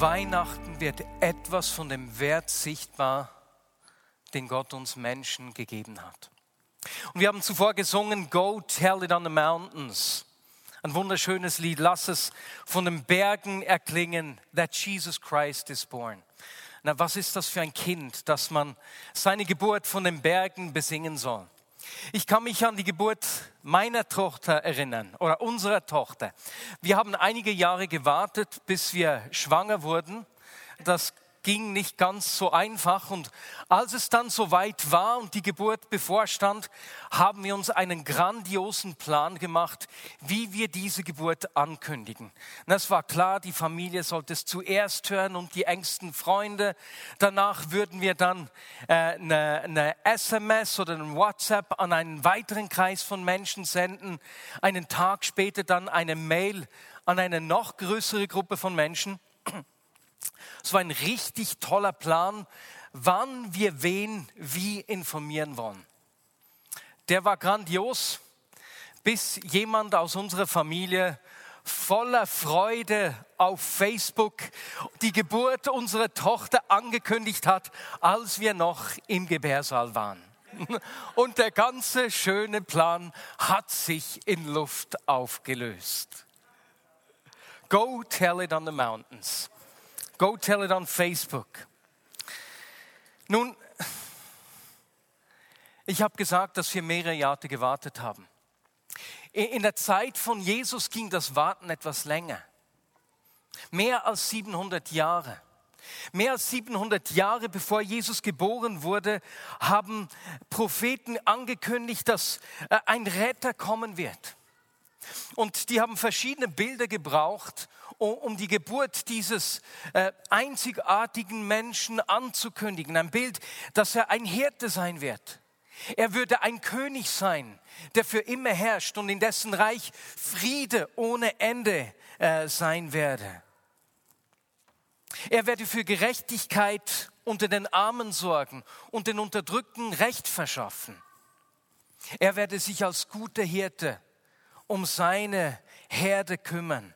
Weihnachten wird etwas von dem Wert sichtbar, den Gott uns Menschen gegeben hat. Und wir haben zuvor gesungen, Go Tell It on the Mountains. Ein wunderschönes Lied. Lass es von den Bergen erklingen, that Jesus Christ is born. Na, was ist das für ein Kind, dass man seine Geburt von den Bergen besingen soll? Ich kann mich an die Geburt meiner Tochter erinnern oder unserer Tochter. Wir haben einige Jahre gewartet, bis wir schwanger wurden. Das ging nicht ganz so einfach. Und als es dann soweit war und die Geburt bevorstand, haben wir uns einen grandiosen Plan gemacht, wie wir diese Geburt ankündigen. Und es war klar, die Familie sollte es zuerst hören und die engsten Freunde. Danach würden wir dann äh, eine, eine SMS oder ein WhatsApp an einen weiteren Kreis von Menschen senden. Einen Tag später dann eine Mail an eine noch größere Gruppe von Menschen. Es war ein richtig toller Plan, wann wir wen wie informieren wollen. Der war grandios, bis jemand aus unserer Familie voller Freude auf Facebook die Geburt unserer Tochter angekündigt hat, als wir noch im Gebärsaal waren. Und der ganze schöne Plan hat sich in Luft aufgelöst. Go tell it on the mountains. Go tell it on Facebook. Nun, ich habe gesagt, dass wir mehrere Jahre gewartet haben. In der Zeit von Jesus ging das Warten etwas länger. Mehr als 700 Jahre. Mehr als 700 Jahre bevor Jesus geboren wurde, haben Propheten angekündigt, dass äh, ein Retter kommen wird. Und die haben verschiedene Bilder gebraucht, um die Geburt dieses äh, einzigartigen Menschen anzukündigen. Ein Bild, dass er ein Hirte sein wird. Er würde ein König sein, der für immer herrscht und in dessen Reich Friede ohne Ende äh, sein werde. Er werde für Gerechtigkeit unter den Armen sorgen und den Unterdrückten Recht verschaffen. Er werde sich als guter Hirte um seine Herde kümmern.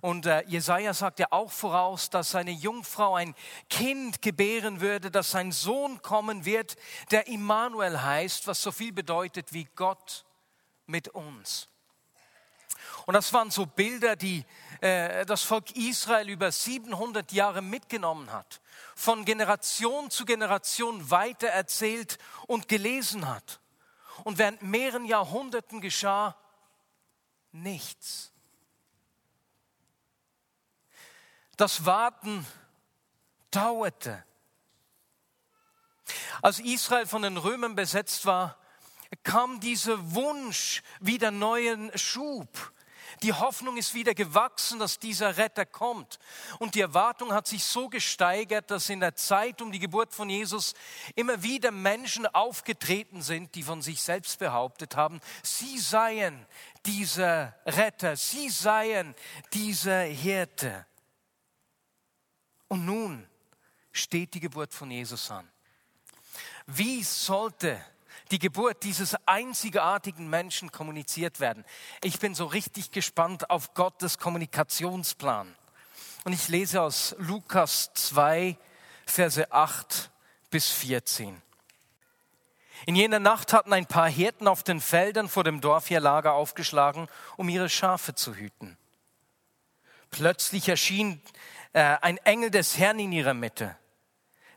Und äh, Jesaja sagt ja auch voraus, dass seine Jungfrau ein Kind gebären würde, dass sein Sohn kommen wird, der Immanuel heißt, was so viel bedeutet wie Gott mit uns. Und das waren so Bilder, die äh, das Volk Israel über 700 Jahre mitgenommen hat, von Generation zu Generation weitererzählt und gelesen hat. Und während mehreren Jahrhunderten geschah nichts. Das Warten dauerte. Als Israel von den Römern besetzt war, kam dieser Wunsch wieder neuen Schub. Die Hoffnung ist wieder gewachsen, dass dieser Retter kommt. Und die Erwartung hat sich so gesteigert, dass in der Zeit um die Geburt von Jesus immer wieder Menschen aufgetreten sind, die von sich selbst behauptet haben, sie seien dieser Retter, sie seien dieser Hirte. Und nun steht die Geburt von Jesus an. Wie sollte die Geburt dieses einzigartigen Menschen kommuniziert werden? Ich bin so richtig gespannt auf Gottes Kommunikationsplan. Und ich lese aus Lukas 2, Verse 8 bis 14. In jener Nacht hatten ein paar Hirten auf den Feldern vor dem Dorf ihr Lager aufgeschlagen, um ihre Schafe zu hüten. Plötzlich erschien äh, ein Engel des Herrn in ihrer Mitte.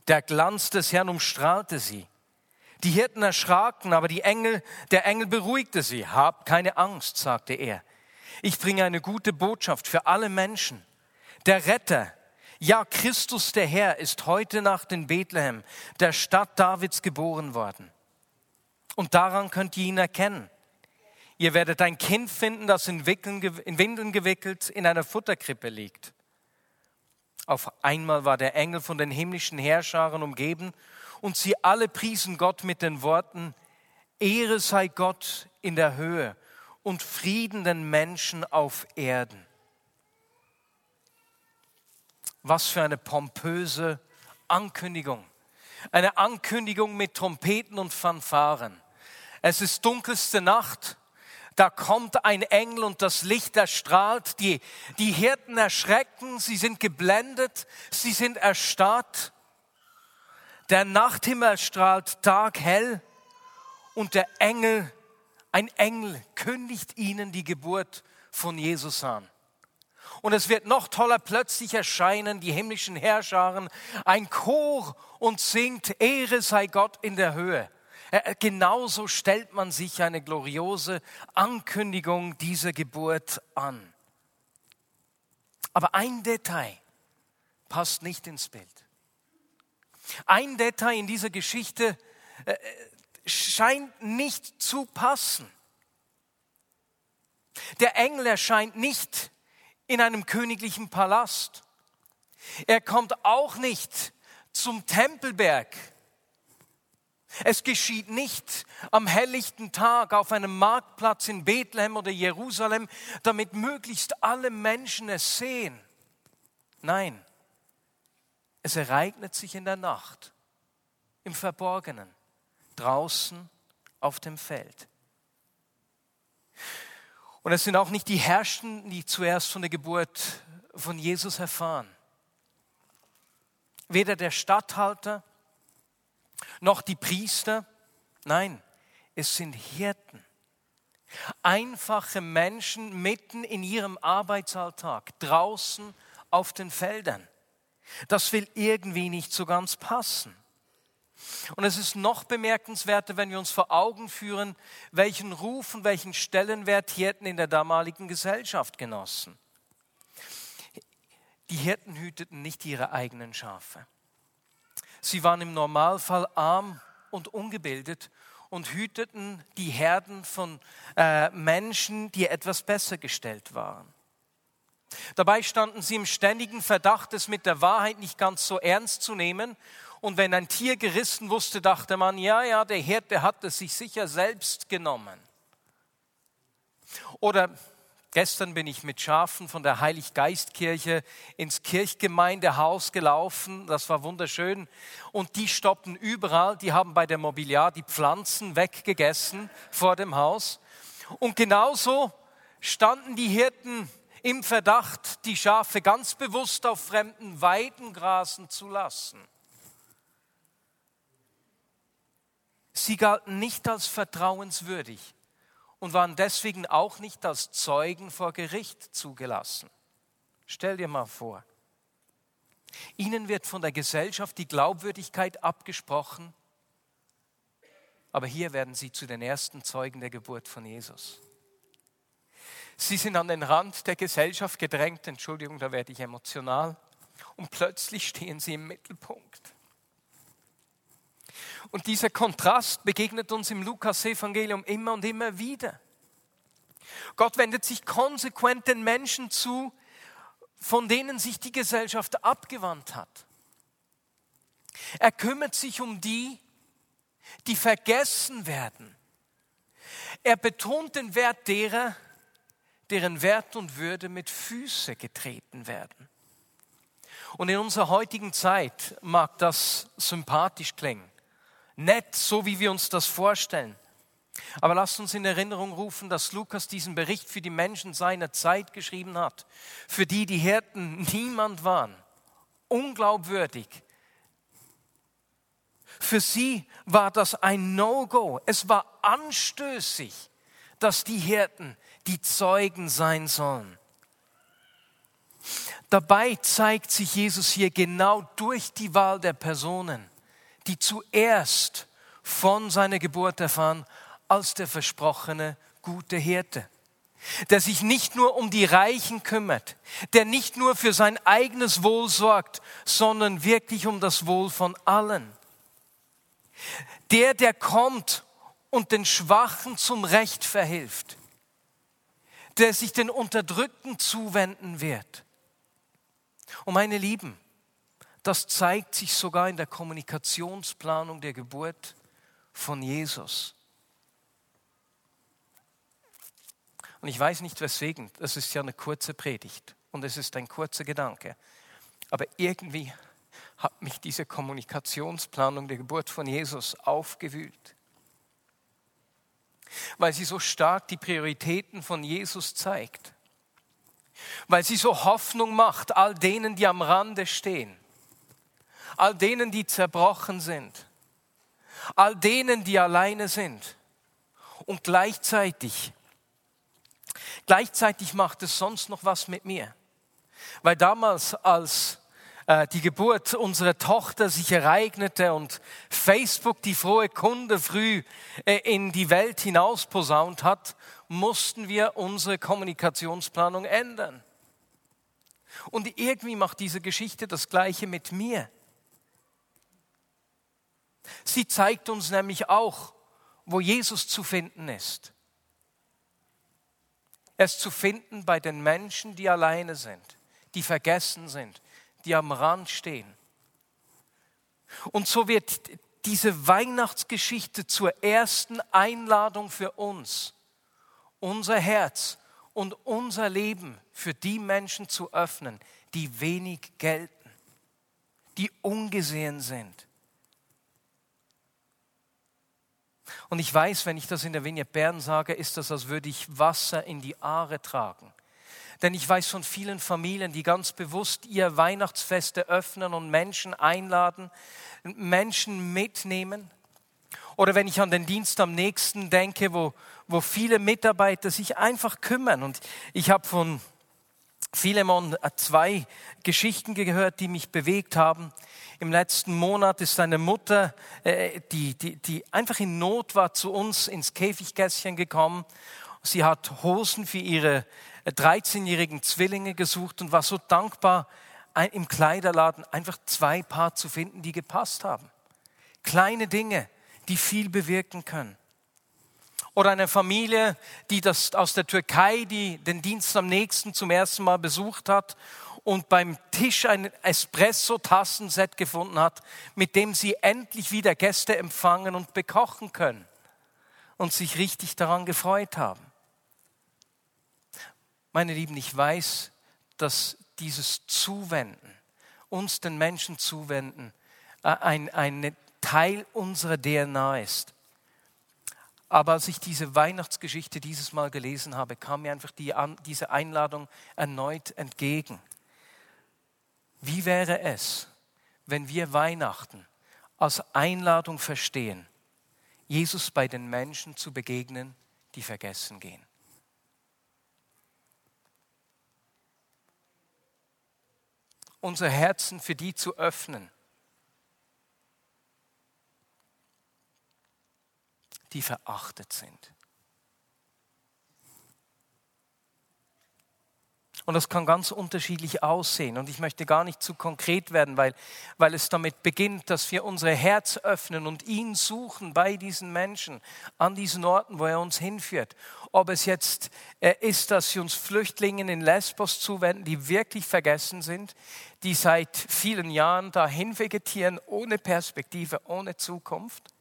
Der Glanz des Herrn umstrahlte sie. Die Hirten erschraken, aber die Engel, der Engel beruhigte sie. Habt keine Angst, sagte er. Ich bringe eine gute Botschaft für alle Menschen. Der Retter, ja Christus der Herr, ist heute Nacht in Bethlehem, der Stadt Davids, geboren worden. Und daran könnt ihr ihn erkennen. Ihr werdet ein Kind finden, das in, Windeln gewickelt in einer Futterkrippe liegt. Auf einmal war der Engel von den himmlischen Herrscharen umgeben und sie alle priesen Gott mit den Worten, Ehre sei Gott in der Höhe und Frieden den Menschen auf Erden. Was für eine pompöse Ankündigung. Eine Ankündigung mit Trompeten und Fanfaren. Es ist dunkelste Nacht. Da kommt ein Engel und das Licht erstrahlt. Die, die Hirten erschrecken, sie sind geblendet, sie sind erstarrt. Der Nachthimmel strahlt taghell und der Engel, ein Engel kündigt ihnen die Geburt von Jesus an. Und es wird noch toller, plötzlich erscheinen die himmlischen Herrscharen, ein Chor und singt, Ehre sei Gott in der Höhe. Äh, genauso stellt man sich eine gloriose Ankündigung dieser Geburt an. Aber ein Detail passt nicht ins Bild. Ein Detail in dieser Geschichte äh, scheint nicht zu passen. Der Engel erscheint nicht in einem königlichen Palast. Er kommt auch nicht zum Tempelberg. Es geschieht nicht am helllichten Tag auf einem Marktplatz in Bethlehem oder Jerusalem, damit möglichst alle Menschen es sehen. Nein, es ereignet sich in der Nacht, im Verborgenen, draußen auf dem Feld. Und es sind auch nicht die Herrschenden, die zuerst von der Geburt von Jesus erfahren. Weder der Statthalter noch die Priester, nein, es sind Hirten. Einfache Menschen mitten in ihrem Arbeitsalltag, draußen auf den Feldern. Das will irgendwie nicht so ganz passen. Und es ist noch bemerkenswerter, wenn wir uns vor Augen führen, welchen Ruf und welchen Stellenwert Hirten in der damaligen Gesellschaft genossen. Die Hirten hüteten nicht ihre eigenen Schafe. Sie waren im Normalfall arm und ungebildet und hüteten die Herden von äh, Menschen, die etwas besser gestellt waren. Dabei standen sie im ständigen Verdacht, es mit der Wahrheit nicht ganz so ernst zu nehmen und wenn ein Tier gerissen wusste, dachte man, ja, ja, der Hirte hat es sich sicher selbst genommen. Oder gestern bin ich mit Schafen von der Heiliggeistkirche ins Kirchgemeindehaus gelaufen. Das war wunderschön. Und die stoppten überall. Die haben bei der Mobiliar die Pflanzen weggegessen vor dem Haus. Und genauso standen die Hirten im Verdacht, die Schafe ganz bewusst auf fremden Weiden grasen zu lassen. Sie galten nicht als vertrauenswürdig und waren deswegen auch nicht als Zeugen vor Gericht zugelassen. Stell dir mal vor, ihnen wird von der Gesellschaft die Glaubwürdigkeit abgesprochen, aber hier werden sie zu den ersten Zeugen der Geburt von Jesus. Sie sind an den Rand der Gesellschaft gedrängt, Entschuldigung, da werde ich emotional, und plötzlich stehen sie im Mittelpunkt. Und dieser Kontrast begegnet uns im Lukas-Evangelium immer und immer wieder. Gott wendet sich konsequent den Menschen zu, von denen sich die Gesellschaft abgewandt hat. Er kümmert sich um die, die vergessen werden. Er betont den Wert derer, deren Wert und Würde mit Füße getreten werden. Und in unserer heutigen Zeit mag das sympathisch klingen nett, so wie wir uns das vorstellen. Aber lasst uns in Erinnerung rufen, dass Lukas diesen Bericht für die Menschen seiner Zeit geschrieben hat, für die die Hirten niemand waren, unglaubwürdig. Für sie war das ein No-Go. Es war anstößig, dass die Hirten die Zeugen sein sollen. Dabei zeigt sich Jesus hier genau durch die Wahl der Personen die zuerst von seiner Geburt erfahren als der versprochene gute Hirte, der sich nicht nur um die Reichen kümmert, der nicht nur für sein eigenes Wohl sorgt, sondern wirklich um das Wohl von allen. Der, der kommt und den Schwachen zum Recht verhilft, der sich den Unterdrückten zuwenden wird Und meine Lieben, das zeigt sich sogar in der Kommunikationsplanung der Geburt von Jesus. Und ich weiß nicht weswegen, das ist ja eine kurze Predigt und es ist ein kurzer Gedanke. Aber irgendwie hat mich diese Kommunikationsplanung der Geburt von Jesus aufgewühlt, weil sie so stark die Prioritäten von Jesus zeigt, weil sie so Hoffnung macht all denen, die am Rande stehen, all denen, die zerbrochen sind, all denen, die alleine sind und gleichzeitig Gleichzeitig macht es sonst noch was mit mir. Weil damals, als äh, die Geburt unserer Tochter sich ereignete und Facebook die frohe Kunde früh äh, in die Welt hinaus posaunt hat, mussten wir unsere Kommunikationsplanung ändern. Und irgendwie macht diese Geschichte das Gleiche mit mir. Sie zeigt uns nämlich auch, wo Jesus zu finden ist es zu finden bei den Menschen, die alleine sind, die vergessen sind, die am Rand stehen. Und so wird diese Weihnachtsgeschichte zur ersten Einladung für uns, unser Herz und unser Leben für die Menschen zu öffnen, die wenig gelten, die ungesehen sind, Und ich weiß, wenn ich das in der Vignette Bern sage, ist das, als würde ich Wasser in die Aare tragen. Denn ich weiß von vielen Familien, die ganz bewusst ihr Weihnachtsfest eröffnen und Menschen einladen, Menschen mitnehmen. Oder wenn ich an den Dienst am nächsten denke, wo, wo viele Mitarbeiter sich einfach kümmern. Und ich habe von Philemon zwei Geschichten gehört, die mich bewegt haben. Im letzten Monat ist seine Mutter, äh, die, die, die einfach in Not war, zu uns ins Käfiggässchen gekommen. Sie hat Hosen für ihre 13-jährigen Zwillinge gesucht und war so dankbar, im Kleiderladen einfach zwei Paar zu finden, die gepasst haben. Kleine Dinge, die viel bewirken können. Oder eine Familie, die das aus der Türkei, die den Dienst am nächsten zum ersten Mal besucht hat und beim Tisch ein Espresso-Tassenset gefunden hat, mit dem sie endlich wieder Gäste empfangen und bekochen können und sich richtig daran gefreut haben. Meine Lieben, ich weiß, dass dieses Zuwenden, uns den Menschen zuwenden, äh, ein, ein Teil unserer DNA ist. Aber als ich diese Weihnachtsgeschichte dieses Mal gelesen habe, kam mir einfach die, diese Einladung erneut entgegen. Wie wäre es, wenn wir Weihnachten als Einladung verstehen, Jesus bei den Menschen zu begegnen, die vergessen gehen? Unser Herzen für die zu öffnen, die verachtet sind. Und das kann ganz unterschiedlich aussehen. Und ich möchte gar nicht zu konkret werden, weil, weil es damit beginnt, dass wir unser Herz öffnen und ihn suchen bei diesen Menschen, an diesen Orten, wo er uns hinführt. Ob es jetzt äh, ist, dass wir uns Flüchtlingen in Lesbos zuwenden, die wirklich vergessen sind, die seit vielen Jahren dahin vegetieren, ohne Perspektive, ohne Zukunft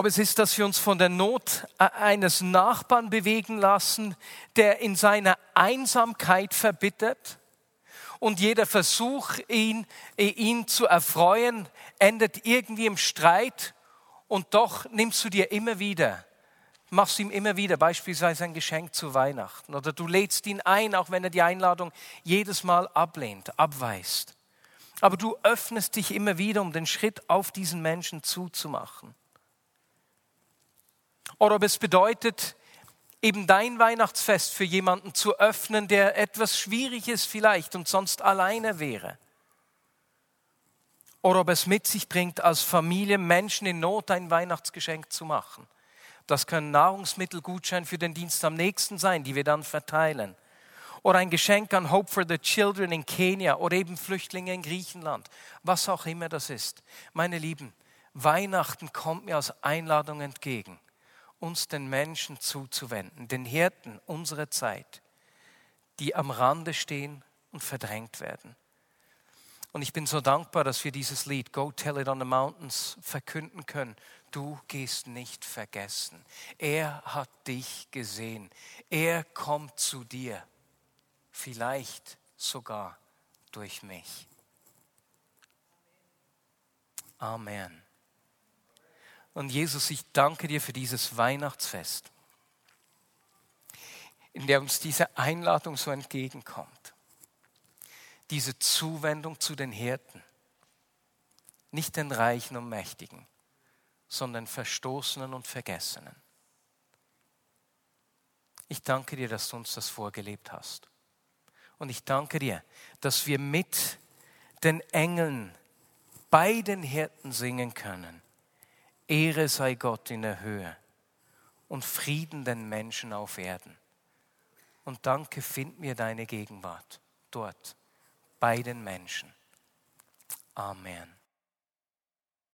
Ob es ist, dass wir uns von der Not eines Nachbarn bewegen lassen, der in seiner Einsamkeit verbittert und jeder Versuch, ihn, äh, ihn zu erfreuen, endet irgendwie im Streit? Und doch nimmst du dir immer wieder, machst ihm immer wieder beispielsweise ein Geschenk zu Weihnachten oder du lädst ihn ein, auch wenn er die Einladung jedes Mal ablehnt, abweist. Aber du öffnest dich immer wieder, um den Schritt auf diesen Menschen zuzumachen oder ob es bedeutet, eben dein Weihnachtsfest für jemanden zu öffnen, der etwas schwierig ist vielleicht und sonst alleine wäre. Oder ob es mit sich bringt, als Familie Menschen in Not ein Weihnachtsgeschenk zu machen. Das können Nahrungsmittelgutschein für den Dienst am nächsten sein, die wir dann verteilen. Oder ein Geschenk an Hope for the Children in Kenia oder eben Flüchtlinge in Griechenland. Was auch immer das ist. Meine Lieben, Weihnachten kommt mir als Einladung entgegen uns den Menschen zuzuwenden, den Hirten unserer Zeit, die am Rande stehen und verdrängt werden. Und ich bin so dankbar, dass wir dieses Lied Go Tell It on the Mountains verkünden können. Du gehst nicht vergessen. Er hat dich gesehen. Er kommt zu dir. Vielleicht sogar durch mich. Amen. Und Jesus, ich danke dir für dieses Weihnachtsfest, in der uns diese Einladung so entgegenkommt. Diese Zuwendung zu den Hirten, nicht den Reichen und Mächtigen, sondern Verstoßenen und Vergessenen. Ich danke dir, dass du uns das vorgelebt hast. Und ich danke dir, dass wir mit den Engeln bei den Hirten singen können. Ehre sei Gott in der Höhe und Frieden den Menschen auf Erden. Und danke, find mir deine Gegenwart dort bei den Menschen. Amen.